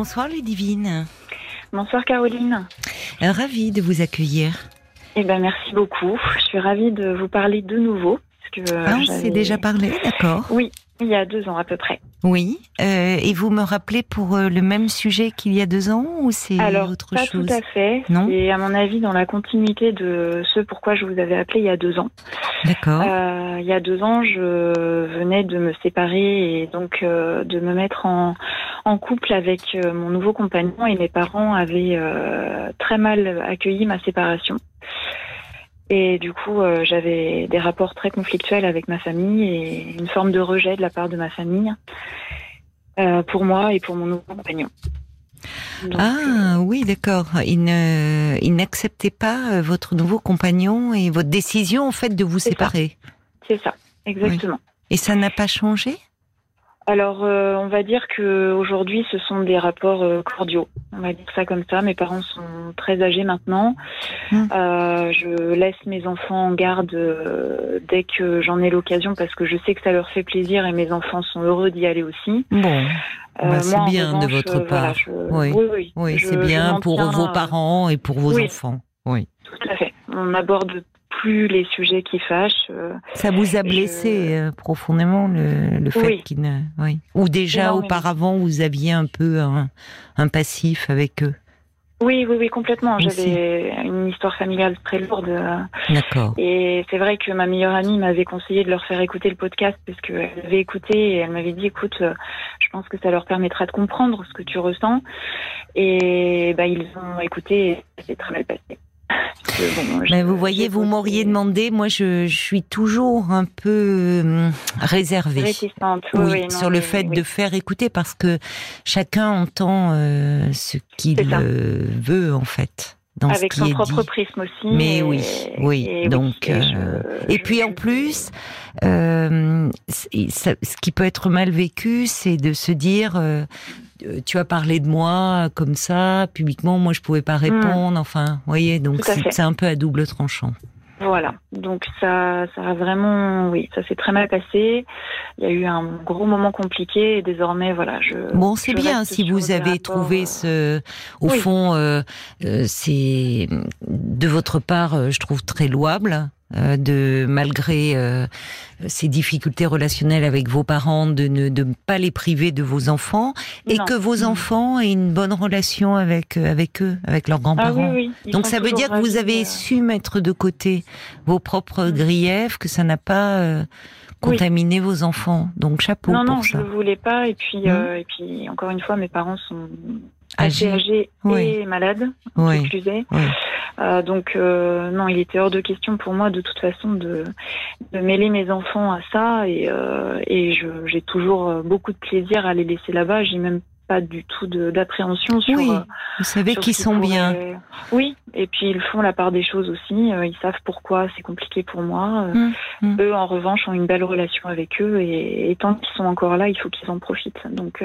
Bonsoir Ludivine. Bonsoir Caroline. Euh, ravie de vous accueillir. Eh ben merci beaucoup. Je suis ravie de vous parler de nouveau. Parce que, ah, on s'est déjà parlé, d'accord. Oui, il y a deux ans à peu près. Oui, euh, et vous me rappelez pour euh, le même sujet qu'il y a deux ans ou c'est autre pas chose tout à fait. Non. Et à mon avis dans la continuité de ce pourquoi je vous avais appelé il y a deux ans. D'accord. Euh, il y a deux ans, je venais de me séparer et donc euh, de me mettre en, en couple avec mon nouveau compagnon et mes parents avaient très mal accueilli ma séparation. Et du coup, euh, j'avais des rapports très conflictuels avec ma famille et une forme de rejet de la part de ma famille euh, pour moi et pour mon nouveau compagnon. ah oui, d'accord. Il n'acceptait pas votre nouveau compagnon et votre décision en fait de vous séparer. C'est ça, exactement. Et ça n'a pas changé? Alors, euh, on va dire que aujourd'hui, ce sont des rapports euh, cordiaux. On va dire ça comme ça. Mes parents sont très âgés maintenant. Mmh. Euh, je laisse mes enfants en garde dès que j'en ai l'occasion parce que je sais que ça leur fait plaisir et mes enfants sont heureux d'y aller aussi. Bon. Bah, c'est bien de votre part. oui, oui, oui, c'est bien pour vos parents et pour vos enfants. Oui. Tout à fait. On aborde plus les sujets qui fâchent. Euh, Ça vous a blessé euh, profondément le, fait qu'il ne, oui. Ou déjà auparavant vous aviez un peu un, passif avec eux? Oui, oui, oui, complètement. J'avais une histoire familiale très lourde. D'accord. Et c'est vrai que ma meilleure amie m'avait conseillé de leur faire écouter le podcast parce qu'elle avait écouté et elle m'avait dit, écoute, euh, je pense que ça leur permettra de comprendre ce que tu ressens. Et bah, ils ont écouté et c'est très mal passé. Mais vous voyez, vous m'auriez demandé, moi je, suis toujours un peu hum, réservée. oui, sur le fait de faire écouter parce que chacun entend euh, ce qu'il veut en fait. Dans Avec ce qui son propre dit. prisme aussi. Mais oui, oui. Et donc, et, euh, puis en plus, euh, ce qui peut être mal vécu, c'est de se dire euh, tu as parlé de moi comme ça, publiquement, moi je pouvais pas hmm. répondre, enfin, vous voyez, donc c'est un peu à double tranchant. Voilà, donc ça, ça a vraiment, oui, ça s'est très mal passé. Il y a eu un gros moment compliqué et désormais, voilà, je. Bon, c'est bien si vous avez trouvé ce, au fond, euh, euh, c'est de votre part, je trouve très louable euh, de malgré euh, ces difficultés relationnelles avec vos parents, de ne de pas les priver de vos enfants et que vos enfants aient une bonne relation avec euh, avec eux, avec leurs grands-parents. Ah Donc ça veut dire que vous avez su mettre de côté vos propres mm. griefs, que ça n'a pas contaminé vos enfants. Donc chapeau non, pour non, ça. Non, je voulais pas. Et puis mm. et puis encore une fois, mes parents sont assez âgés et malades, oui. euh, donc euh, non, il était hors de question pour moi de toute façon de, de mêler mes enfants à ça et, euh, et j'ai toujours beaucoup de plaisir à les laisser là-bas. J'ai même pas du tout d'appréhension sur. Oui, vous savez qu'ils sont bien. Oui, et puis ils font la part des choses aussi. Ils savent pourquoi c'est compliqué pour moi. Hum, hum. Eux, en revanche, ont une belle relation avec eux et, tant qu'ils sont encore là, il faut qu'ils en profitent. Donc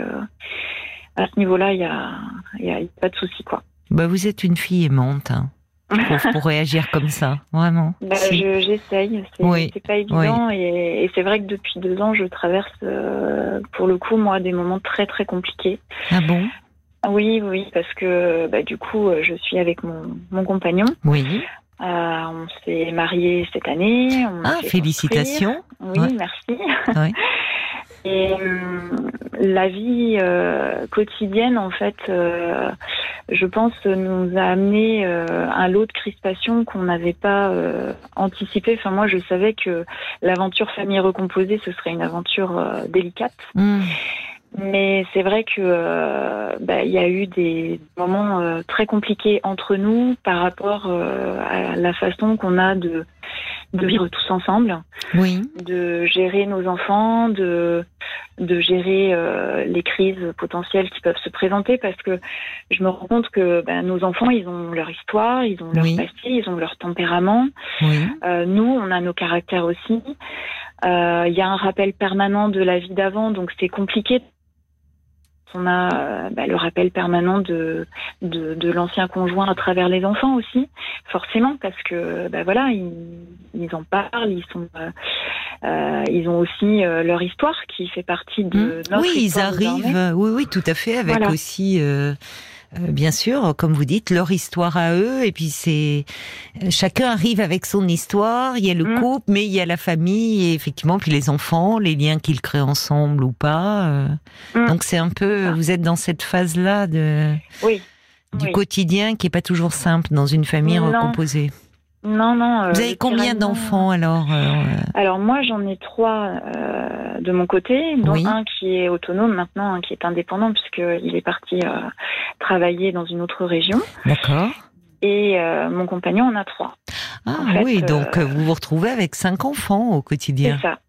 à ce niveau-là, il y a, y a, pas de souci quoi. Bah, vous êtes une fille aimante. Hein pour, réagir comme ça, vraiment. Bah, J'essaye, c'est pas évident et, c'est vrai que depuis deux ans, je traverse euh, pour le coup moi des moments très très compliqués. Ah bon? Oui, oui, parce que bah, du coup, je suis avec mon, mon compagnon. Oui. Euh, on s'est mariés cette année. ah, félicitations. Oui, merci. Oui. Et euh, la vie euh, quotidienne, en fait, euh, je pense, nous a amené un lot de crispation qu'on n'avait pas anticipé. Enfin, moi, je savais que l'aventure famille recomposée, ce serait une aventure délicate. Hmm. Mais c'est vrai que bah, il y a eu des moments très compliqués entre nous par rapport à la façon qu'on a de de vivre tous ensemble, oui. de gérer nos enfants, de de gérer euh, les crises potentielles qui peuvent se présenter parce que je me rends compte que ben, nos enfants ils ont leur histoire, ils ont leur passé, ils ont leur tempérament. Euh, nous on a nos caractères aussi. Euh, il y a un rappel permanent de la vie d'avant donc c'est compliqué on a bah, le rappel permanent de, de, l'ancien conjoint à travers les enfants aussi, forcément, parce que bah, voilà, ils, ils en parlent, ils sont, ils ont aussi leur histoire qui fait partie de mmh. notre oui, ils arrivent, oui, oui, tout à fait, avec aussi. Euh, bien sûr, comme vous dites, leur histoire à eux. Et puis c'est chacun arrive avec son histoire. Il y a le mm. couple, mais il y a la famille et effectivement puis les enfants, les liens qu'ils créent ensemble ou pas. Euh. Mm. Donc c'est un peu, vous êtes dans cette phase là de du quotidien qui est pas toujours simple dans une famille recomposée. Non, non. Euh, Vous avez combien d'enfants alors euh, Alors moi j'en ai trois euh, de mon côté, dont un qui est autonome maintenant, un qui est indépendant puisqu'il est parti travailler dans une autre région. D'accord. Et mon compagnon en a trois. Ah oui, donc vous vous retrouvez avec cinq enfants au quotidien. C'est ça.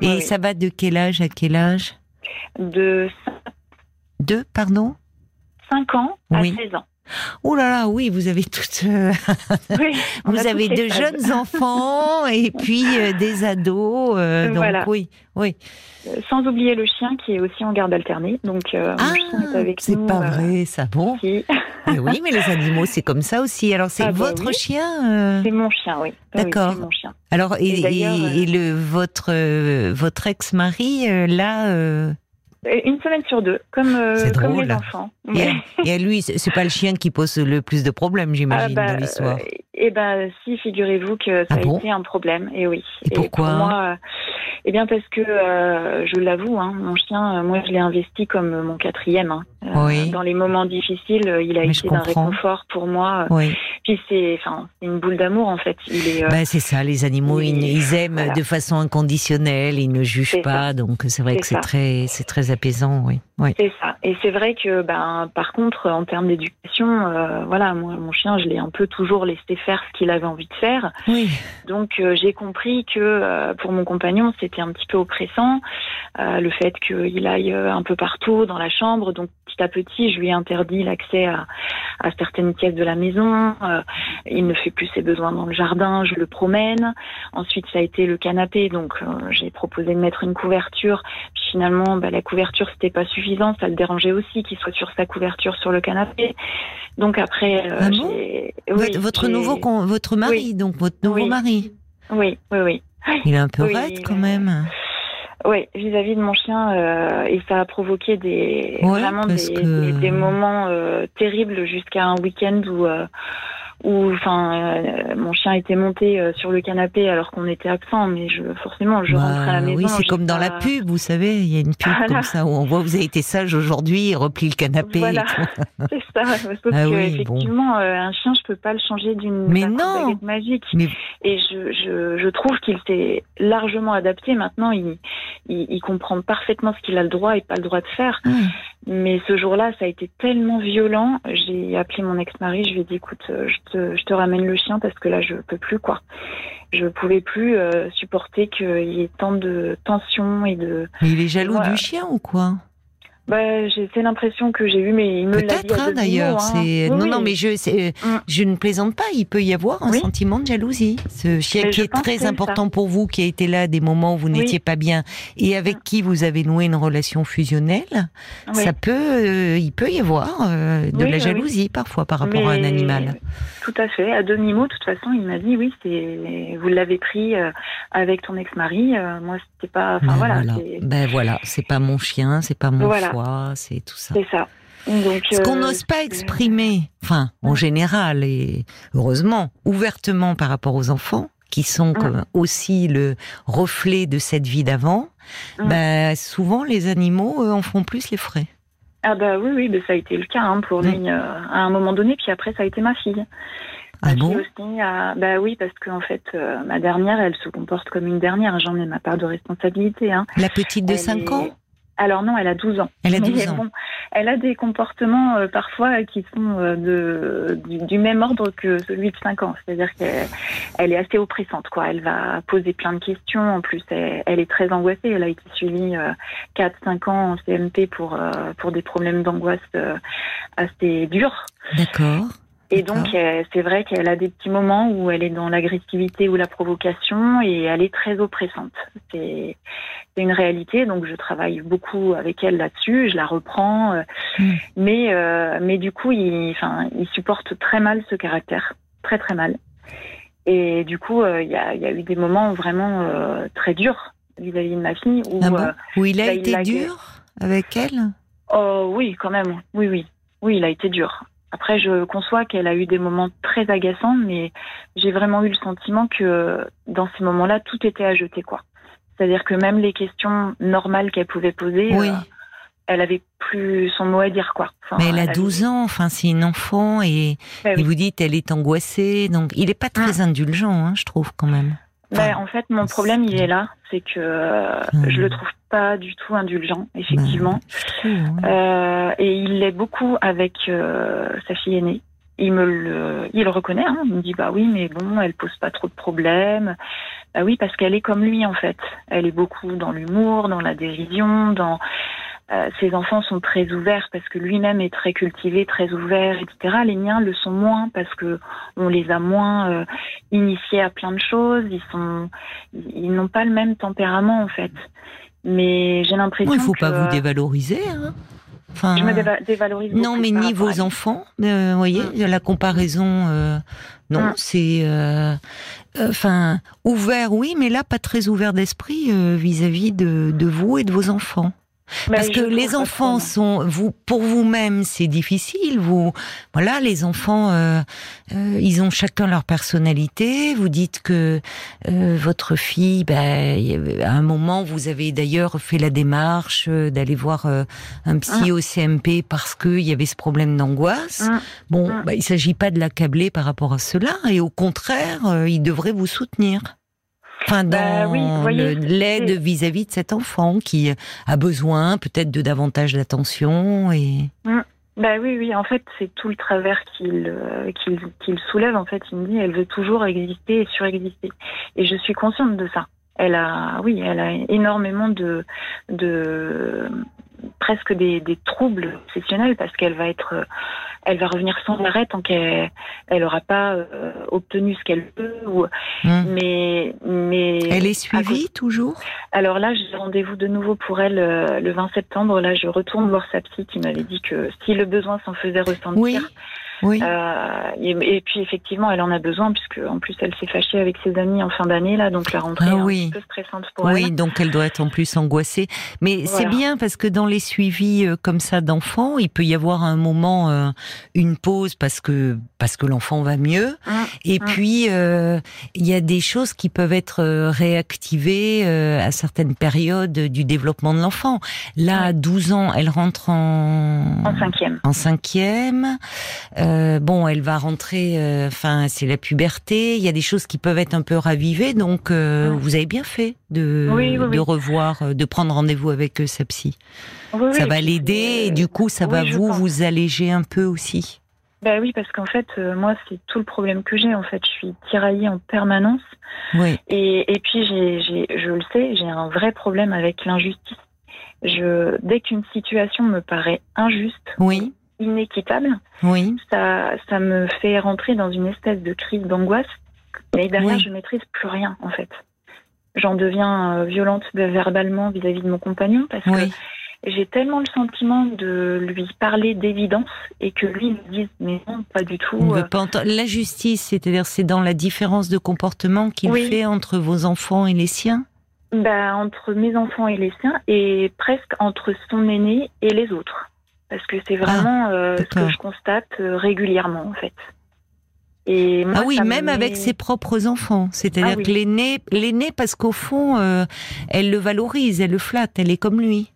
Et ça va de quel âge à quel âge? De... Deux, pardon? 5 ans à 16 ans. Oh là là, oui, vous avez toutes. Euh, vous avez de jeunes enfants et puis euh, des ados. Euh, donc oui, oui. Sans oublier le chien qui est aussi en garde alternée. Donc ah, C'est pas vrai, ça bon. Eh oui, mais les animaux, c'est comme ça aussi. Alors c'est ah, bah votre chien C'est mon chien, oui. D'accord. Alors et, et, le votre votre ex-mari là une semaine sur deux, comme, euh, comme les enfants. Et, à, lui, c'est pas le chien qui pose le plus de problèmes, j'imagine, ah, bah, dans l'histoire. Euh, eh ben, si, figurez-vous que ça ah a été un problème. Et oui. Et, pourquoi pour moi, Eh bien, parce que je l'avoue, hein, mon chien, moi, je l'ai investi comme mon quatrième. Hein. Oui. Dans les moments difficiles, il a été d'un réconfort pour moi. Oui. Puis c'est, enfin, une boule d'amour en fait. Ben, c'est ça, les animaux, ils, aiment de façon inconditionnelle, ils ne jugent pas, donc c'est vrai que c'est très, c'est très apaisant, oui. C'est ça. Et c'est vrai que, ben, par contre, en termes d'éducation, euh, voilà, moi, mon chien, je l'ai un peu toujours laissé faire ce qu'il avait envie de faire. Oui. Donc euh, j'ai compris que euh, pour mon compagnon, c'était un petit peu oppressant, le fait qu'il aille un peu partout dans la chambre. Donc petit à petit, je lui ai interdit l'accès à, à certaines pièces de la maison. il ne fait plus ses besoins dans le jardin, je le promène. Ensuite, ça a été le canapé, donc j'ai proposé de mettre une couverture. Puis finalement, bah, la couverture c'était pas suffisant, ça le dérangeait aussi qu'il soit sur sa couverture sur le canapé. Donc après, euh, ah votre nouveau votre mari, donc votre nouveau mari. Oui, oui, oui. Il est un peu raide quand même. Oui, vis-à-vis de mon chien, euh, et ça a provoqué des vraiment des, moments euh, terribles jusqu'à un week-end où où enfin euh, mon chien était monté euh, sur le canapé alors qu'on était absent mais je forcément je rentrais à la bah maison oui c'est comme dans la pub vous savez il y a une pub comme ça où on voit vous avez été sage aujourd'hui replie le canapé voilà. c'est ça sauf ah que effectivement euh, un chien je peux pas le changer d'une mais non. magique. Et je, je, je trouve qu'il s'est largement adapté. Maintenant il, il, il comprend parfaitement ce qu'il a le droit et pas le droit de faire. Mais ce jour-là, ça a été tellement violent. J'ai appelé mon ex-mari. Je lui ai dit, écoute, je te, je te ramène le chien parce que là, je peux plus, quoi. Je pouvais plus euh, supporter qu'il y ait tant de tensions et de. Mais il est jaloux du chien ou quoi? Bah, j'ai l'impression que j'ai eu, mais il me l'a dit hein, d'ailleurs. C'est non, non, mais je, mm. je ne plaisante pas. Il peut y avoir un sentiment de jalousie. Ce chien qui est très important pour vous, qui a été là des moments où vous n'étiez pas bien et avec mm. qui vous avez noué une relation fusionnelle, ça peut, euh, il peut y avoir euh, de la jalousie parfois par rapport à un animal. Tout à fait. À demi mot, de toute façon, il m'a dit oui, c'est vous l'avez pris euh, avec ton ex-mari. moi, c'était pas. Enfin ben voilà. Ben voilà, c'est pas mon chien, c'est pas mon voilà c'est tout ça. C'est ça. Ce qu'on euh, n'ose pas exprimer, enfin, en général, et heureusement, ouvertement par rapport aux enfants, qui sont comme aussi le reflet de cette vie d'avant, bah, souvent les animaux en font plus les frais. Ah bah oui, oui, ça a été le cas hein, pour lui euh, à un moment donné, puis après ça a été ma fille. Ah bon? Bah oui, parce qu'en fait, euh, ma dernière, elle se comporte comme une dernière, j'en ai ma part de responsabilité. Hein. La petite de 5 ans? Alors non, elle a 12 ans. Elle a 12 ans. elle a des comportements euh, parfois qui sont euh, de, du, même ordre que celui de 5 ans. C'est-à-dire qu'elle elle est assez oppressante. Quoi. Elle va poser plein de questions. En plus, elle, est très angoissée. Elle a été suivie 4-5 euh, ans en CMP pour, pour des problèmes d'angoisse assez durs. D'accord. Et donc, c'est vrai qu'elle a des petits moments où elle est dans l'agressivité ou la provocation et elle est très oppressante. C'est une réalité, donc je travaille beaucoup avec elle là-dessus, je la reprends, euh, mm. mais, euh, mais du coup, il, enfin, il supporte très mal ce caractère, très très mal. Et du coup, euh, il y, a, y, a, eu des moments vraiment très durs vis-à-vis de ma fille. Où, ah où il a bah, été dur avec elle? Oh oui, quand même, oui, oui. Oui, il a été dur. Après, je conçois qu'elle a eu des moments très agaçants, mais j'ai vraiment eu le sentiment que dans ces moments-là, tout était à jeter, quoi. C'est-à-dire que même les questions normales qu'elle pouvait poser, euh, elle avait plus son mot à dire, quoi. mais elle, a 12 ans, enfin, c'est une enfant, et, ben vous dites, elle est angoissée, donc il n'est pas très ah. indulgent, hein, je trouve, quand même. Ben, en fait, mon problème, il est là, c'est que euh, je le trouve pas du tout indulgent, effectivement. Euh, et il l'est beaucoup avec euh, sa fille aînée. Il me le, il le reconnaît. Hein. Il me dit bah oui, mais bon, elle pose pas trop de problèmes. Bah oui, parce qu'elle est comme lui en fait. Elle est beaucoup dans l'humour, dans la dérision, dans euh, ses enfants sont très ouverts parce que lui-même est très cultivé, très ouvert, etc. Les miens le sont moins parce que on les a moins euh, initiés à plein de choses. Ils sont, ils n'ont pas le même tempérament en fait. Mais j'ai l'impression. Il ne faut pas vous dévaloriser. Hein Enfin, je me dévalorise. Non, mais ni vos enfants, euh, vous voyez, mm. la comparaison, non, mm. c'est, enfin, ouvert, oui, mais là, pas très ouvert d'esprit vis-à-vis de, de vous et de vos enfants. Parce que les enfants sont, vous, pour vous-même, c'est difficile. Vous, voilà, les enfants, euh, euh, ils ont chacun leur personnalité. Vous dites que euh, votre fille, ben, à un moment, vous avez d'ailleurs fait la démarche d'aller voir un psy ah. au CMP parce qu'il y avait ce problème d'angoisse. Ah. Bon, ah. ben, il s'agit pas de l'accabler par rapport à cela, et au contraire, il devrait vous soutenir. Enfin, bah dans l'aide vis-à-vis de cet enfant qui a besoin peut-être de davantage d'attention et. Mmh. Bah oui, oui. En fait, c'est tout le travers qu'il euh, qu'il soulève. En fait, il me dit, elle veut toujours exister et surexister. Et je suis consciente de ça. Elle a, oui, elle a énormément de de presque des, des troubles obsessionnels parce qu'elle va être elle va revenir sans arrêt tant qu'elle elle aura pas euh, obtenu ce qu'elle veut. Ou, hmm. mais, mais elle est suivie toujours? Alors là, j'ai rendez-vous de nouveau pour elle euh, le 20 septembre. Là, je retourne voir sa psy qui m'avait dit que si le besoin s'en faisait ressentir. Oui. Oui. Euh, et, puis effectivement, elle en a besoin puisque en plus elle s'est fâchée avec ses amis en fin d'année là, donc la rentrée ah, est un peu stressante pour elle. Oui, donc elle doit être en plus angoissée. Mais c'est bien parce que dans les suivis euh, comme ça d'enfants, il peut y avoir un moment, euh, une pause parce que parce que l'enfant va mieux. Mmh, et mmh. puis il y a des choses qui peuvent être réactivées à certaines périodes du développement de l'enfant. Là, à 12 ans, elle rentre en en cinquième. En cinquième. Euh, bon, elle va rentrer. Euh, enfin, c'est la puberté. Il y a des choses qui peuvent être un peu ravivées. Donc, euh, vous avez bien fait de, de revoir, de prendre rendez-vous avec sa psy. ça va l'aider et du coup, ça va vous vous alléger un peu aussi. Ben oui, parce qu'en fait, moi, c'est tout le problème que j'ai. En fait, je suis tiraillée en permanence. Oui. Et, et puis, j'ai, je le sais, j'ai un vrai problème avec l'injustice. Je, dès qu'une situation me paraît injuste, oui inéquitable. Oui. Ça, ça me fait rentrer dans une espèce de crise d'angoisse. Et derrière, je maîtrise plus rien, en fait. J'en deviens euh, violente verbalement vis-à-vis de mon compagnon parce que j'ai tellement le sentiment de lui parler d'évidence et que lui me dise mais non, pas du tout. Euh. La justice, c'est-à-dire c'est dans la différence de comportement qu'il fait entre vos enfants et les siens? Bah, Entre mes enfants et les siens et presque entre son aîné et les autres parce que c'est vraiment ah, euh, ce que je constate euh, régulièrement en fait. Et ah oui, même avec ses propres enfants. C'est-à-dire ah que l'aîné, l'aîné, parce qu'au fond, euh, elle le valorise, elle le flatte, elle est comme lui.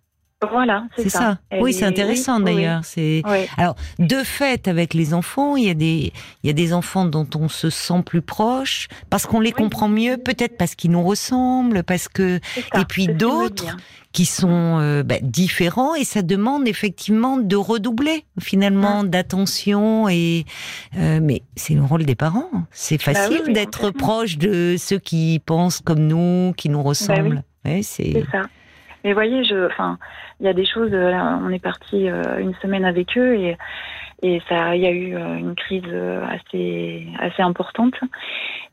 Voilà, c'est ça. Oui, c'est intéressant d'ailleurs. C'est alors de fait avec les enfants, il y a des il y a des enfants dont on se sent plus proche parce qu'on les comprend mieux, peut-être parce qu'ils nous ressemblent, parce que et puis d'autres qui sont euh, bah, différents et ça demande effectivement de redoubler finalement d'attention et euh, mais c'est le rôle des parents. C'est bah facile d'être proche de ceux qui pensent comme nous, qui nous bah ressemblent. c'est ça. Mais voyez, je, enfin, il y a des choses. Euh, on est parti euh, une semaine avec eux et Et ça, il y a eu une crise assez assez importante.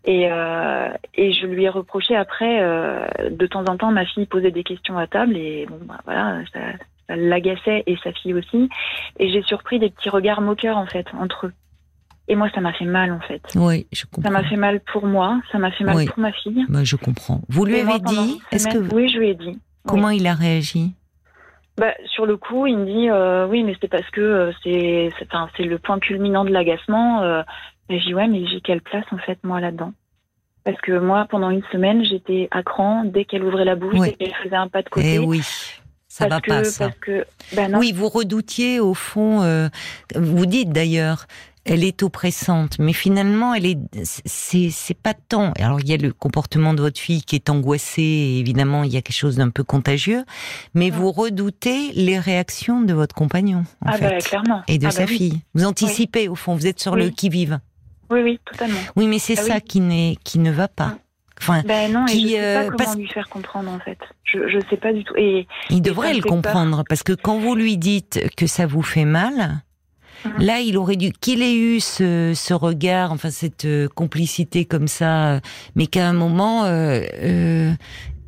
Et, et je lui ai reproché après, de temps en temps, ma fille posait des questions à table et bon, bah, voilà, ça, ça l'agaçait et sa fille aussi. Et j'ai surpris des petits regards moqueurs en fait entre eux. Et moi, ça m'a fait mal, en fait. Oui, je comprends. Ça m'a fait mal pour moi, ça m'a fait mal pour ma fille. Bah, je comprends. Vous lui avez dit Est-ce que oui, je lui ai dit. Comment il a réagi? Bah, sur le coup, il me dit euh, oui, mais c'est parce que euh, c'est c'est le point culminant de l'agacement. Euh. Et je dis ouais, mais j'ai quelle place en fait moi là-dedans? Parce que moi, pendant une semaine, j'étais à cran dès qu'elle ouvrait la bouche, dès qu'elle faisait un pas de côté. Eh oui. Ça va pas, ça. Parce que, ben Oui, vous redoutiez au fond. vous dites d'ailleurs, elle est oppressante, mais finalement, elle est, c'est, c'est pas tant. Alors, il y a le comportement de votre fille qui est angoissé, et évidemment, il y a quelque chose d'un peu contagieux, mais vous redoutez les réactions de votre compagnon, en ah fait, bah, clairement. et de ah sa bah fille. Vous anticipez, au fond, vous êtes sur le qui-vive. Oui, oui, totalement. Oui, mais c'est ah ça qui, n'est, qui ne va pas. Enfin, ben non, et je sais pas euh, comment lui faire comprendre en fait. Je je sais pas du tout. Et il devrait le comprendre parce que quand vous lui dites que ça vous fait mal. Là, il aurait dû qu'il ait eu ce, ce, regard, enfin cette euh, complicité comme ça, euh, mais qu'à un moment, euh, euh,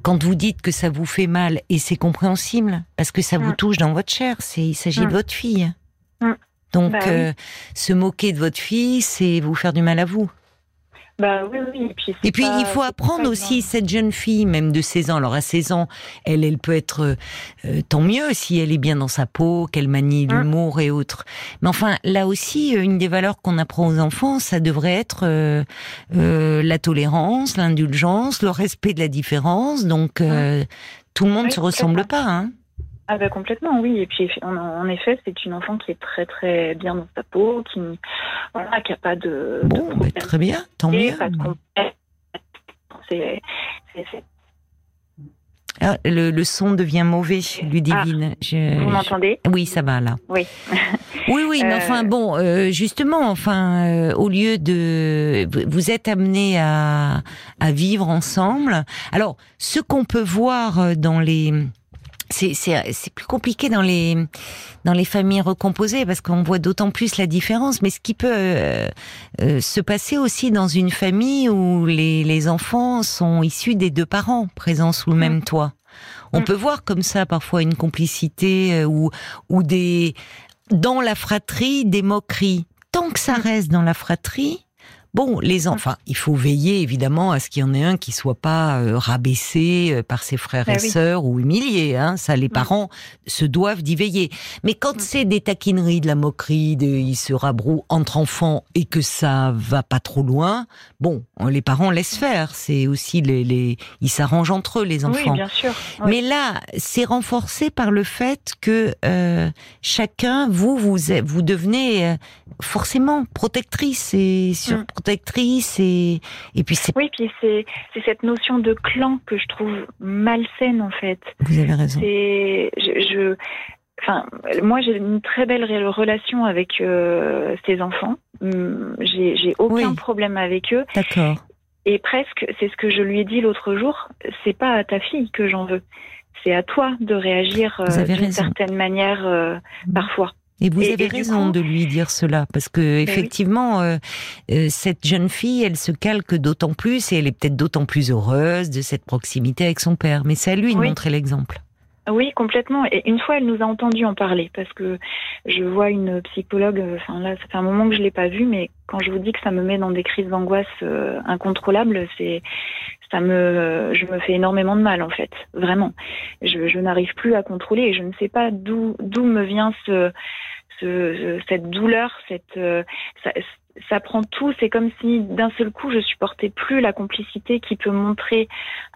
quand vous dites que ça vous fait mal, et c'est compréhensible parce que ça vous mhm. touche dans votre chair, c'est il s'agit de mhm. votre fille. Donc, bah se moquer de votre fille, c'est vous faire du mal à vous. Bah oui, oui. Et puis, il faut apprendre aussi cette jeune fille, même de 16 ans. Alors à 16 ans, elle, elle peut être euh, tant mieux si elle est bien dans sa peau, qu'elle manie hein l'humour et autres. Mais enfin, là aussi, euh, une des valeurs qu'on apprend aux enfants, ça devrait être euh, la tolérance, l'indulgence, le respect de la différence. Donc, hein tout le monde ne se ressemble pas. Hein ah bah complètement, oui. Et puis en, effet, c'est une enfant qui est très très bien dans sa peau, qui voilà, qui a pas de. Bon, bah, très bien, tant mieux. C'est, ah, le, le, son devient mauvais, Ludivine. Ah, vous m'entendez? Oui, ça va là. Oui. oui, oui, mais enfin euh, bon, euh, justement, enfin, euh, au lieu de, vous êtes amenés à, à vivre ensemble. Alors, ce qu'on peut voir dans les c'est plus compliqué dans les dans les familles recomposées parce qu'on voit d'autant plus la différence. Mais ce qui peut euh, euh, se passer aussi dans une famille où les, les enfants sont issus des deux parents présents sous le même toit. On peut voir comme ça parfois une complicité euh, ou ou des dans la fratrie des moqueries. Tant que ça reste dans la fratrie, Bon, les enfants, il faut veiller évidemment à ce qu'il y en ait un qui soit pas euh, rabaissé euh, par ses frères ben et sœurs ou humilié. Hein, ça, les parents se doivent d'y veiller. Mais quand c'est des taquineries, de la moquerie, de, ils se rabrouent entre enfants et que ça va pas trop loin, bon, les parents laissent faire. C'est aussi les, les ils s'arrangent entre eux les enfants. Oui, bien sûr. Mais là, c'est renforcé par le fait que euh, chacun, vous, vous, vous devenez forcément protectrice et surprotectrice protectrice et et puis c'est oui puis c'est c'est cette notion de clan que je trouve malsaine en fait. Vous avez raison. C'est je, enfin moi j'ai une très belle relation avec euh, ces enfants. Hum, j'ai j'ai aucun problème avec eux. D'accord. Et presque c'est ce que je lui ai dit l'autre jour. C'est pas à ta fille que j'en veux. C'est à toi de réagir euh, d'une certaine manière euh, mmh. parfois. Et vous avez raison de lui dire cela, parce que ben effectivement, euh, euh, cette jeune fille, elle se calque d'autant plus et elle est peut-être d'autant plus heureuse de cette proximité avec son père. Mais c'est à lui de montrer l'exemple. Oui, complètement. Et une fois, elle nous a entendu en parler parce que je vois une psychologue. Enfin là, ça fait un moment que je l'ai pas vue, mais quand je vous dis que ça me met dans des crises d'angoisse euh, incontrôlables, c'est ça me, je me fais énormément de mal en fait, vraiment. Je, je n'arrive plus à contrôler et je ne sais pas d'où d'où me vient ce, ce cette douleur, cette euh, ça, ça prend tout. C'est comme si d'un seul coup, je supportais plus la complicité qui peut montrer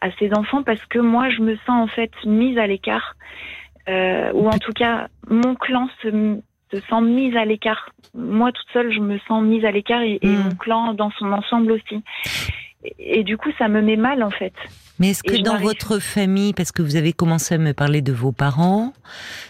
à ses enfants parce que moi, je me sens en fait mise à l'écart, euh, ou en tout cas, mon clan se, se sent mise à l'écart. Moi, toute seule, je me sens mise à l'écart et, hmm. mon clan dans son ensemble aussi. Et, et, du coup, ça me met mal en fait. Mais est-ce que dans votre famille, parce que vous avez commencé à me parler de vos parents,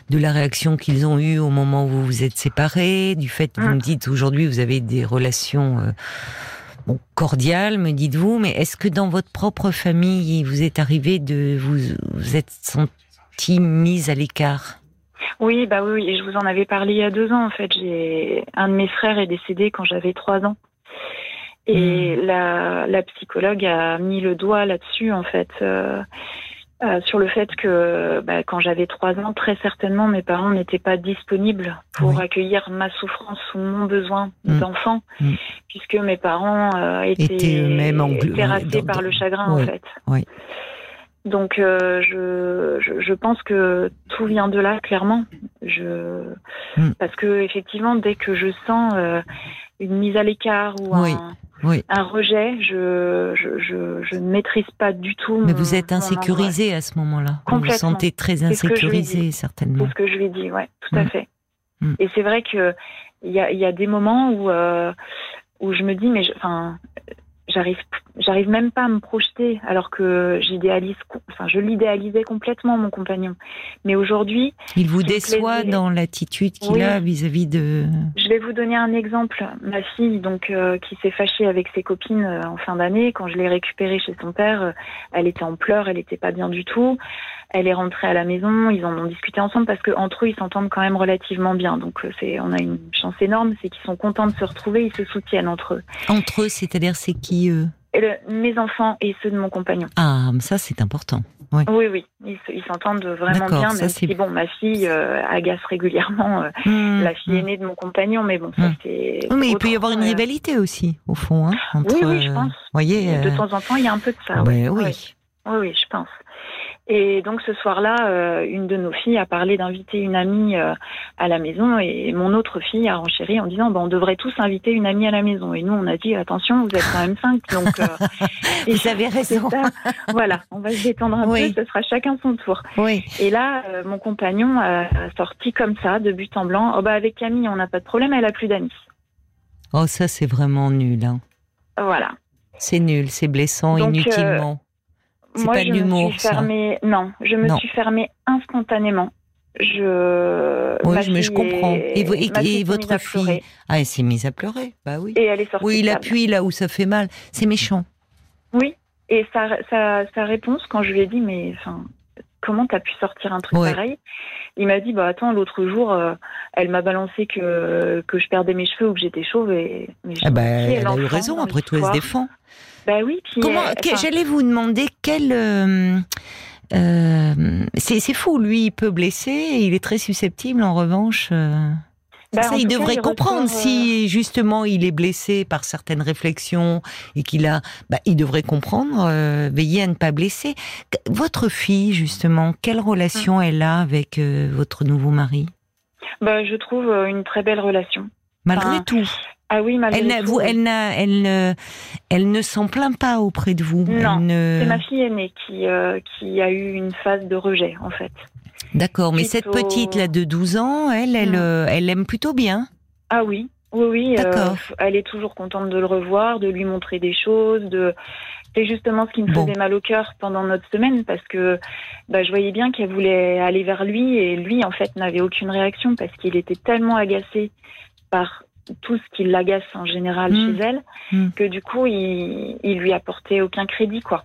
de la réaction qu'ils ont eue au moment où vous vous êtes séparés, du fait que vous ah. me dites aujourd'hui vous avez des relations euh, cordiales, me dites-vous, mais est-ce que dans votre propre famille, vous êtes arrivé de vous vous êtes senti mise à l'écart? Oui, bah oui, et je vous en avais parlé il y a deux ans en fait. J'ai un de mes frères est décédé quand j'avais trois ans. Et Hmm. la, la psychologue a mis le doigt là-dessus, en fait, euh, euh, sur le fait que bah, quand j'avais trois ans, très certainement, mes parents n'étaient pas disponibles pour Oui. accueillir ma souffrance ou mon besoin Mm. d'enfant, Mm. puisque mes parents euh, étaient, Étaient eux-mêmes terrassés par le chagrin, Oui, en fait. oui. Donc, je, je, je pense que tout vient de là, clairement. Je. Parce que, effectivement, dès que je sens une mise à l'écart ou Oui. un Oui. un rejet, je, je, je, je ne maîtrise pas du tout. Mais mon- vous êtes insécurisé à ce moment-là. Vous vous sentez très insécurisé, certainement. C'est ce que je lui dis, ouais, tout à Mm. fait. Mm. Et c'est vrai que il y a, y a des moments où euh, où je me dis, mais je- enfin, j'arrive, j'arrive même pas à me projeter, alors que j'idéalise, enfin, je l'idéalisais complètement mon compagnon. Mais aujourd'hui, Il vous déçoit dans l'attitude qu'il Oui. a vis-à-vis de. Je vais vous donner un exemple. Ma fille, donc, euh, qui s'est fâchée avec ses copines euh, en fin d'année, quand je l'ai récupérée chez son père, euh, elle était en pleurs, elle était pas bien du tout. Elle est rentrée à la maison, ils en ont discuté ensemble parce que entre eux, ils s'entendent quand même relativement bien. Donc, c'est, on a une chance énorme, c'est qu'ils sont contents de se retrouver, ils se soutiennent entre eux. Entre eux, c'est-à-dire c'est qui eux Et le- mes enfants et ceux de mon compagnon. Ah, ça c'est important. Oui. Oui, oui, ils, se- ils s'entendent vraiment bien, ça, même c'est- si, bon, ma fille euh, agace régulièrement euh, Mmh, la fille mmh. aînée de mon compagnon, mais bon, ça, Mm. c'est. Oui, mais il peut y avoir une euh, rivalité aussi, au fond, hein, entre. Oui, oui, je pense. voyez. De temps en temps, il y a un peu de ça. ben oui. Oui, oui, oui, je pense. Et donc ce soir-là, euh, une de nos filles a parlé d'inviter une amie euh, à la maison et mon autre fille a renchéri en disant ben, on devrait tous inviter une amie à la maison. Et nous, on a dit attention, vous êtes quand même cinq, donc. euh, et Vous avez c'est raison. ça. Voilà, on va se détendre un Oui. peu, ce sera chacun son tour. Oui. Et là, euh, mon compagnon a sorti comme ça, de but en blanc. Oh bah avec Camille, on n'a pas de problème, elle a plus d'amis. Oh, ça c'est vraiment nul. Hein. Voilà. C'est nul, c'est blessant Donc, euh, inutilement. C'est Moi, pas je de l'humour, me suis ça. fermée. Non, je me Non. suis fermée instantanément. Je. Oui, ma mais je comprends. est- Et vo- votre fille. Ah, elle s'est mise à pleurer. Bah oui. Et elle est sortie. Oui, il appuie là où ça fait mal. C'est méchant. Oui. Et sa, sa, sa réponse, quand je lui ai dit, mais enfin, comment t'as pu sortir un truc Ouais. pareil Il m'a dit, bah attends, l'autre jour, euh, elle m'a balancé que, que je perdais mes cheveux ou que j'étais chauve. Et, mais Ah bah, elle a eu raison. Après tout, elle se défend. Bah oui. Puis Comment enfin, J'allais vous demander quel. euh, euh, c'est c'est fou. Lui, il peut blesser. Et il est très susceptible. En revanche. Bah, ça, il cas, devrait il comprendre ressort, euh, si justement il est blessé par certaines réflexions et qu'il a, bah, il devrait comprendre, euh, veiller à ne pas blesser. Votre fille, justement, quelle relation Hum. elle a avec euh, votre nouveau mari, Bah, je trouve euh, une très belle relation. malgré Enfin, tout Ah oui, malgré Elle, tout. vous, elle, elle, ne, elle ne s'en plaint pas auprès de vous. Non, ne- C'est ma fille aînée qui, euh, qui a eu une phase de rejet, en fait. D'accord, mais cette petite là de 12 ans, elle, elle, euh, elle aime plutôt bien. Ah oui, oui, oui. euh, elle est toujours contente de le revoir, de lui montrer des choses. De... C'est justement ce qui me Bon. faisait mal au cœur pendant notre semaine parce que bah, je voyais bien qu'elle voulait aller vers lui et lui, en fait, n'avait aucune réaction parce qu'il était tellement agacé par tout ce qui l'agace en général Mm. chez elle Mm. que du coup, il, il lui apportait aucun crédit, quoi.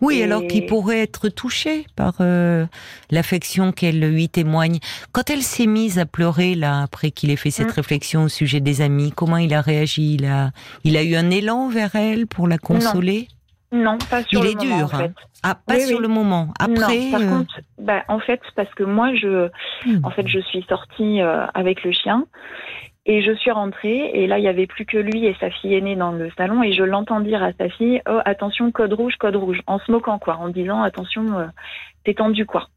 Oui, Et- alors qu'il pourrait être touché par euh, l'affection qu'elle lui témoigne. Quand elle s'est mise à pleurer là après qu'il ait fait cette Mm. réflexion au sujet des amis, comment il a réagi? Il a, il a eu un élan vers elle pour la consoler? Non, pas sur Il le est moment, dur, en fait. hein. Ah, pas Oui, sur oui. le moment. Après, non, par euh, contre, bah, en fait, parce que moi, je, Hmm. en fait, je suis sortie euh, avec le chien et je suis rentrée et là, il y avait plus que lui et sa fille aînée dans le salon et je l'entends dire à sa fille, oh attention, code rouge, code rouge, en se moquant quoi, en disant attention, euh, t'es tendu quoi.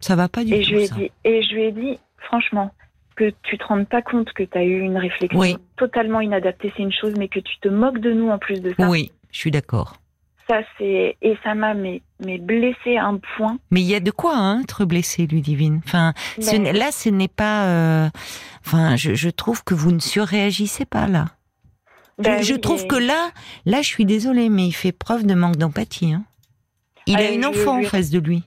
ça va pas du Et tout. je lui ai ça. dit, et je lui ai dit, franchement, que tu te rendes pas compte que tu as eu une réflexion Oui. totalement inadaptée, c'est une chose, mais que tu te moques de nous en plus de ça. Oui, je suis d'accord. Ça c'est et ça m'a mais, mais blessé à un point. Mais il y a de quoi hein, être blessé, Ludivine. Enfin, Ben, là, ce n'est pas. euh, Enfin, je, je trouve que vous ne surréagissez pas là. Je- ben je, oui, trouve que là, là, je suis désolée, mais il fait preuve de manque d'empathie. hein. Il Ah, a une je enfant en face de lui.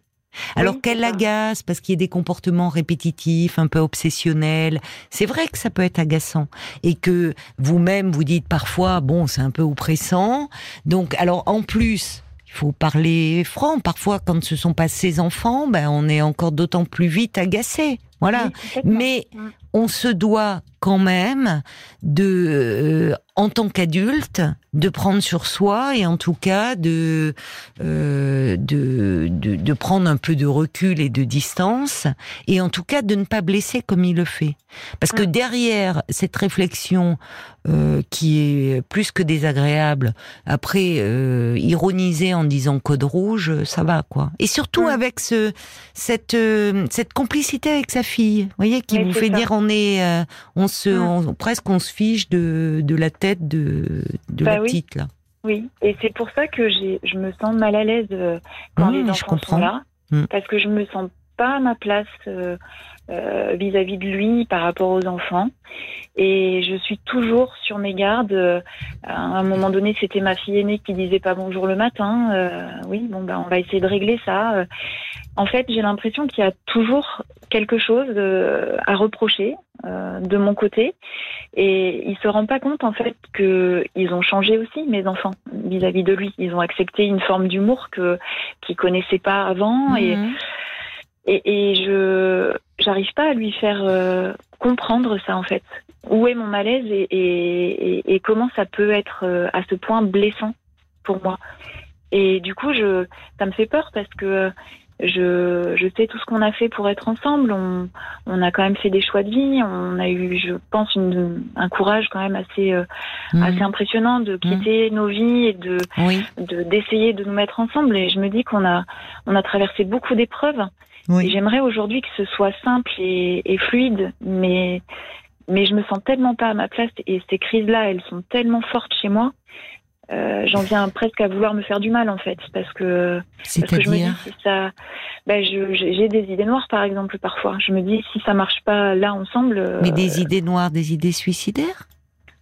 Alors Oui, qu'elle l'agace parce qu'il y a des comportements répétitifs, un peu obsessionnels. C'est vrai que ça peut être agaçant et que vous-même vous dites parfois bon c'est un peu oppressant. Donc alors en plus faut parler franc. Parfois quand ce sont pas ses enfants, ben on est encore d'autant plus vite agacé. Voilà. Mais on se doit quand même de, euh, en tant qu'adulte, de prendre sur soi et en tout cas de, euh, de, de, de, prendre un peu de recul et de distance et en tout cas de ne pas blesser comme il le fait. Parce que derrière cette réflexion euh, qui est plus que désagréable, après euh, ironiser en disant code rouge, ça va quoi. Et surtout avec ce cette euh, cette complicité avec sa fille, vous voyez, qui vous fait dire on est euh, on se on, presque on se fiche de de la tête de de bah la petite là. Oui, et c'est pour ça que je me sens mal à l'aise euh, quand mmh, les enfants sont là, mmh. parce que je me sens pas à ma place euh, euh, vis-à-vis de lui par rapport aux enfants. Et je suis toujours sur mes gardes. à un moment donné, c'était ma fille aînée qui disait pas bonjour le matin. oui, bon, ben, on va essayer de régler ça. En fait, j'ai l'impression qu'il y a toujours quelque chose à reprocher de mon côté. Et il se rend pas compte en fait que ils ont changé aussi mes enfants vis-à-vis de lui. Ils ont accepté une forme d'humour que qu'ils connaissaient pas avant mhm. Et, et je j'arrive pas à lui faire euh, comprendre ça en fait. Où est mon malaise et, et, et comment ça peut être euh, à ce point blessant pour moi. Et du coup, je ça me fait peur parce que je, je sais tout ce qu'on a fait pour être ensemble. On, on, a quand même fait des choix de vie. On a eu, je pense, une, un courage quand même assez, euh, mmh. assez impressionnant de quitter mmh. nos vies et de, de d'essayer de nous mettre ensemble. Et je me dis qu'on a, on a traversé beaucoup d'épreuves. Oui. Et j'aimerais aujourd'hui que ce soit simple et, et, fluide, mais, mais je me sens tellement pas à ma place. Et ces crises-là, elles sont tellement fortes chez moi euh, j'en viens presque à vouloir me faire du mal en fait parce que, parce que je me dis si ça ben j'ai des idées noires par exemple parfois je me dis si ça marche pas là ensemble euh, mais des idées noires des idées suicidaires?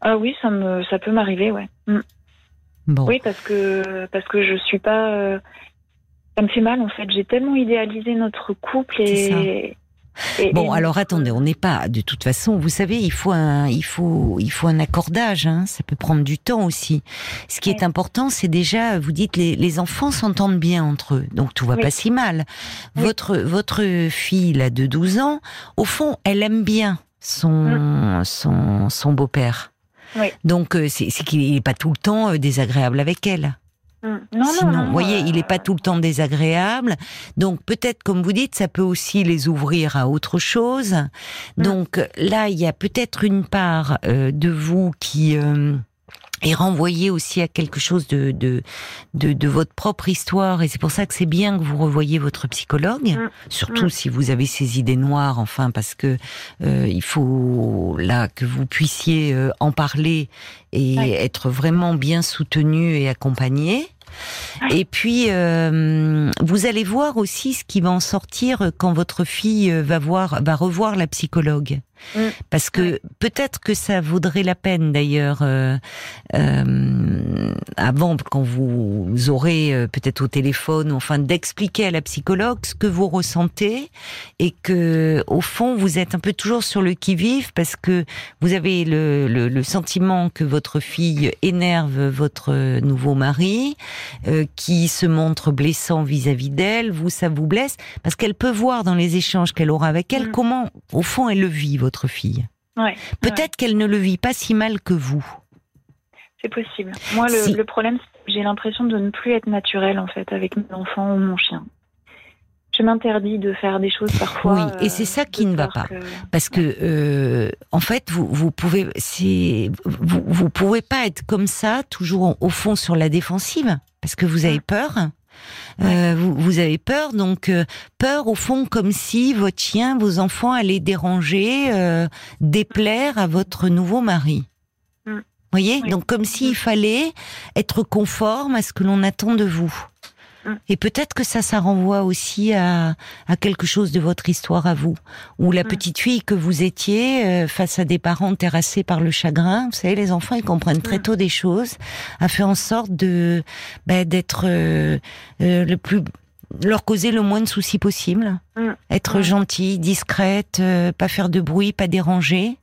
Ah oui ça me ça peut m'arriver ouais mm. bon. oui parce que parce que je suis pas euh, ça me fait mal en fait j'ai tellement idéalisé notre couple et bon, alors attendez, on n'est pas de toute façon. Vous savez, il faut un, il faut, il faut un accordage. Hein, ça peut prendre du temps aussi. Ce qui est important, c'est déjà, vous dites, les, les enfants s'entendent bien entre eux, donc tout va pas si mal. Votre votre fille là de 12 ans, au fond, elle aime bien son mm. son, son beau-père. Donc euh, c'est qu'il n'est pas tout le temps euh, désagréable avec elle. Mm. Non, Sinon, non, vous voyez, il n'est pas tout le temps désagréable. Donc peut-être, comme vous dites, ça peut aussi les ouvrir à autre chose. Mm. Donc là, il y a peut-être une part euh, de vous qui euh, est renvoyée aussi à quelque chose de, de, de, votre propre histoire. Et c'est pour ça que c'est bien que vous revoyiez votre psychologue, mm. surtout si vous avez ces idées noires, enfin, parce que euh, il faut là que vous puissiez en parler et être vraiment bien soutenu et accompagné. Et puis, euh, vous allez voir aussi ce qui va en sortir quand votre fille va voir, va revoir la psychologue. Mm. Parce que peut-être que ça vaudrait la peine d'ailleurs, euh, euh, avant, quand vous aurez euh, peut-être au téléphone, enfin, d'expliquer à la psychologue ce que vous ressentez et que, au fond, vous êtes un peu toujours sur le qui-vive parce que vous avez le, le, le, sentiment que votre fille énerve votre nouveau mari, qui se montre blessant vis-à-vis d'elle, vous, ça vous blesse parce qu'elle peut voir dans les échanges qu'elle aura avec elle mm. comment, au fond, elle le vit, votre fille. Peut-être qu'elle ne le vit pas si mal que vous. C'est possible. Moi, le, problème, j'ai l'impression de ne plus être naturelle en fait avec mes enfants ou mon chien. Je m'interdis de faire des choses parfois. Oui, et c'est ça qui ne va pas, parce que euh, en fait, vous vous pouvez, c'est vous vous pouvez pas être comme ça toujours au fond sur la défensive, parce que vous avez peur. Euh, vous, vous, avez peur, donc euh, peur au fond comme si votre chien, vos enfants allaient déranger, euh, déplaire à votre nouveau mari. Mm. Voyez, donc comme s'il mm. fallait être conforme à ce que l'on attend de vous. Mm. Et peut-être que ça, ça renvoie aussi à, à, quelque chose de votre histoire à vous, où la mm. petite fille que vous étiez euh, face à des parents terrassés par le chagrin. Vous savez, les enfants, ils comprennent très mm. tôt des choses, a fait en sorte de bah, d'être euh, euh, le plus leur causer le moins de soucis possible, être gentille, discrète, pas faire de bruit, pas déranger,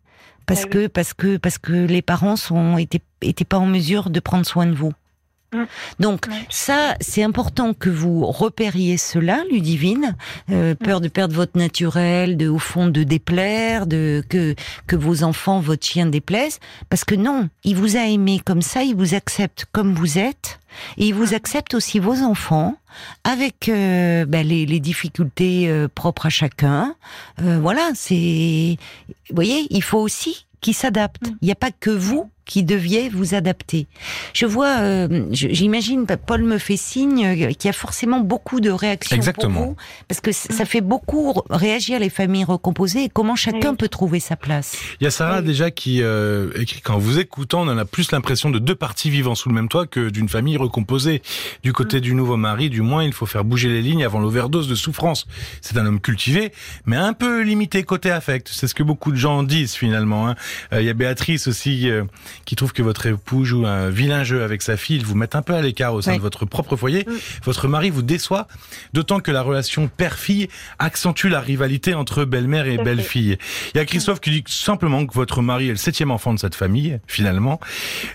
parce ah que parce que parce que les parents sont étaient étaient pas en mesure de prendre soin de vous. Mm. Donc ça, c'est important que vous repériez cela, Ludivine. Euh, peur de perdre votre naturel, de au fond de déplaire, de que que vos enfants, votre chien déplaise, parce que non, il vous a aimé comme ça, il vous accepte comme vous êtes, et il vous accepte aussi vos enfants avec euh, ben, les, les, difficultés euh, propres à chacun. Euh, voilà, c'est, vous voyez, il faut aussi qu'ils s'adaptent. Mm. Il n'y a pas que vous qui deviez vous adapter. Je vois, euh, j'imagine, Paul me fait signe euh, qu'il y a forcément beaucoup de réactions Exactement. pour vous, parce que ça fait beaucoup réagir les familles recomposées et comment chacun peut trouver sa place. Il y a Sarah déjà qui euh, écrit qu'en vous écoutant, on en a plus l'impression de deux parties vivant sous le même toit que d'une famille recomposée. Du côté du nouveau mari, du moins, il faut faire bouger les lignes avant l'overdose de souffrance. C'est un homme cultivé, mais un peu limité côté affect. C'est ce que beaucoup de gens disent finalement. Hein. Il y a Béatrice aussi qui trouve que votre époux joue un vilain jeu avec sa fille, il vous met un peu à l'écart au sein de votre propre foyer. Mm. Votre mari vous déçoit, d'autant que la relation père-fille accentue la rivalité entre belle-mère et belle-fille. Il y a Christophe qui dit simplement que votre mari est le septième enfant de cette famille, finalement.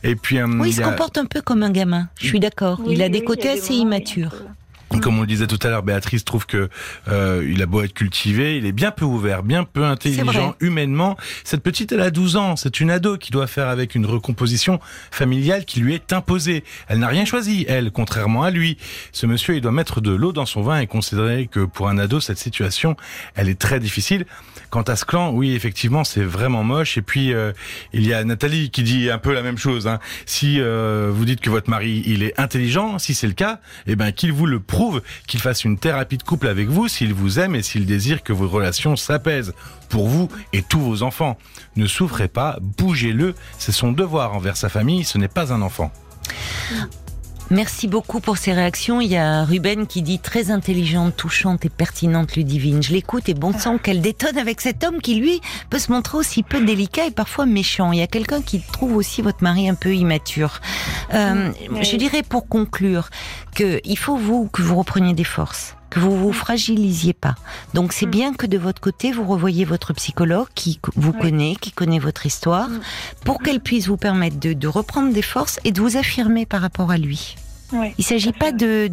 Et puis, euh, oui, il, se comporte un peu comme un gamin. Je suis d'accord. il a des côtés assez immatures. Comme on le disait tout à l'heure, Béatrice trouve que euh, il a beau être cultivé, il est bien peu ouvert, bien peu intelligent humainement. Cette petite, elle a 12 ans, c'est une ado qui doit faire avec une recomposition familiale qui lui est imposée. Elle n'a rien choisi, elle, contrairement à lui. Ce monsieur, il doit mettre de l'eau dans son vin et considérer que pour un ado, cette situation, elle est très difficile. Quant à ce clan, oui, effectivement, c'est vraiment moche. Et puis, euh, il y a Nathalie qui dit un peu la même chose. Hein. Si euh, vous dites que votre mari, il est intelligent, si c'est le cas, eh ben qu'il vous le prouve, qu'il fasse une thérapie de couple avec vous s'il vous aime et s'il désire que vos relations s'apaisent pour vous et tous vos enfants. Ne souffrez pas, bougez-le, c'est son devoir envers sa famille, ce n'est pas un enfant. Merci beaucoup pour ces réactions. Il y a Ruben qui dit très intelligente, touchante et pertinente Ludivine. Je l'écoute et bon sang qu'elle détonne avec cet homme qui lui peut se montrer aussi peu délicat et parfois méchant. Il y a quelqu'un qui trouve aussi votre mari un peu immature. Euh, je dirais pour conclure que il faut vous que vous repreniez des forces que vous vous fragilisiez pas. Donc c'est mm. bien que de votre côté vous revoyez votre psychologue qui vous connaît, qui connaît votre histoire, mm. pour qu'elle puisse vous permettre de, de reprendre des forces et de vous affirmer par rapport à lui. Il il s'agit pas de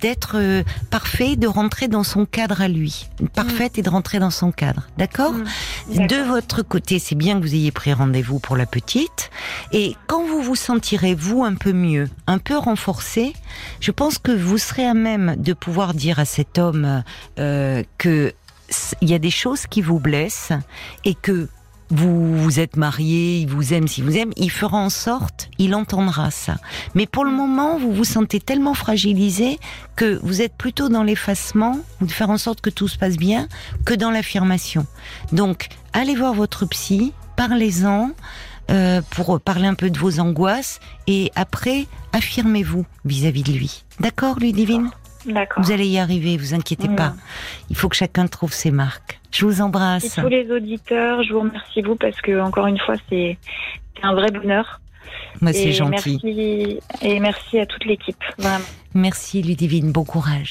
d'être euh, parfait, de rentrer dans son cadre à lui, parfaite et de rentrer dans son cadre, d'accord mm. De votre côté, c'est bien que vous ayez pris rendez-vous pour la petite, et quand vous vous sentirez vous un peu mieux, un peu renforcé, je pense que vous serez à même de pouvoir dire à cet homme euh, que il y a des choses qui vous blessent et que vous vous êtes marié, il vous aime, s'il vous aime, il fera en sorte, il entendra ça. Mais pour le moment, vous vous sentez tellement fragilisé que vous êtes plutôt dans l'effacement ou de faire en sorte que tout se passe bien que dans l'affirmation. Donc, allez voir votre psy, parlez-en. Euh, pour parler un peu de vos angoisses et après affirmez-vous vis-à-vis de lui. D'accord, Ludivine? Vous allez y arriver, vous inquiétez pas. Il faut que chacun trouve ses marques. Je vous embrasse. Et tous les auditeurs, je vous remercie vous parce que encore une fois c'est un vrai bonheur. Moi, c'est gentil. Merci, et merci à toute l'équipe, vraiment. Merci Ludivine, bon courage.